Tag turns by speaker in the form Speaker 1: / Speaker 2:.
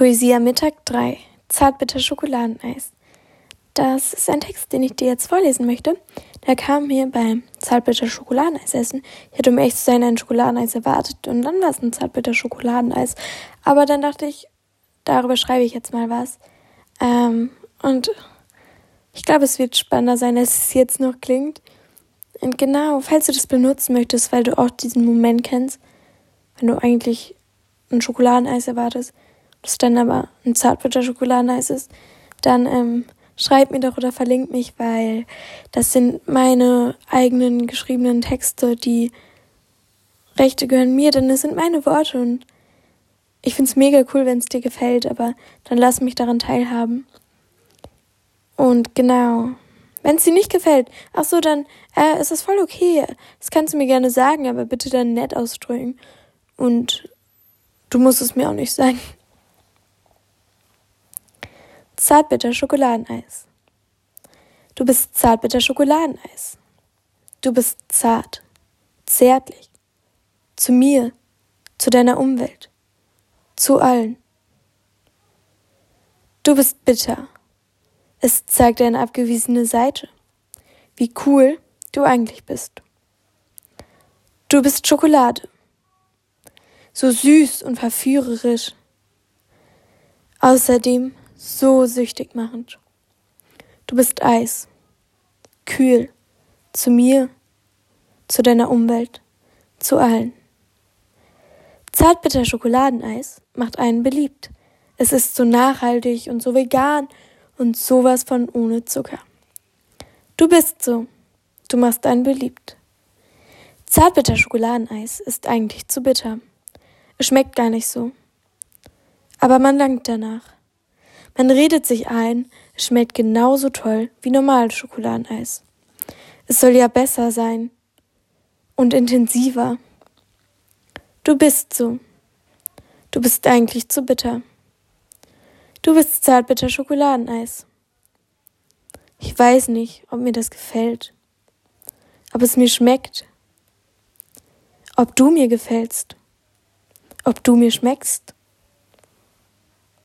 Speaker 1: Poesie am Mittag 3. Zartbitter Schokoladeneis. Das ist ein Text, den ich dir jetzt vorlesen möchte. Der kam mir beim Zartbitter Schokoladeneis essen. Ich hatte um echt zu sein ein Schokoladeneis erwartet und dann war es ein Zartbitter Schokoladeneis. Aber dann dachte ich, darüber schreibe ich jetzt mal was. Ähm, und ich glaube, es wird spannender sein, als es jetzt noch klingt. Und genau, falls du das benutzen möchtest, weil du auch diesen Moment kennst, wenn du eigentlich ein Schokoladeneis erwartest, das dann aber ein Zartbitter-Schokoladeneis ist, dann ähm, schreib mir doch oder verlink mich, weil das sind meine eigenen geschriebenen Texte, die Rechte gehören mir, denn es sind meine Worte und ich find's mega cool, wenn es dir gefällt, aber dann lass mich daran teilhaben. Und genau, wenn es dir nicht gefällt, ach so, dann äh, ist das voll okay. Das kannst du mir gerne sagen, aber bitte dann nett ausdrücken. Und du musst es mir auch nicht sagen. Zartbitter Schokoladeneis. Du bist zartbitter Schokoladeneis. Du bist zart, zärtlich. Zu mir, zu deiner Umwelt, zu allen. Du bist bitter. Es zeigt eine abgewiesene Seite. Wie cool du eigentlich bist. Du bist Schokolade. So süß und verführerisch. Außerdem so süchtig machend. Du bist Eis, kühl, zu mir, zu deiner Umwelt, zu allen. Zartbitter Schokoladeneis macht einen beliebt. Es ist so nachhaltig und so vegan und sowas von ohne Zucker. Du bist so. Du machst einen beliebt. Zartbitter Schokoladeneis ist eigentlich zu bitter. Es schmeckt gar nicht so. Aber man langt danach. Man redet sich ein, es schmeckt genauso toll wie normales Schokoladeneis. Es soll ja besser sein und intensiver. Du bist so. Du bist eigentlich zu bitter. Du bist zartbitter Schokoladeneis. Ich weiß nicht, ob mir das gefällt, ob es mir schmeckt, ob du mir gefällst, ob du mir schmeckst.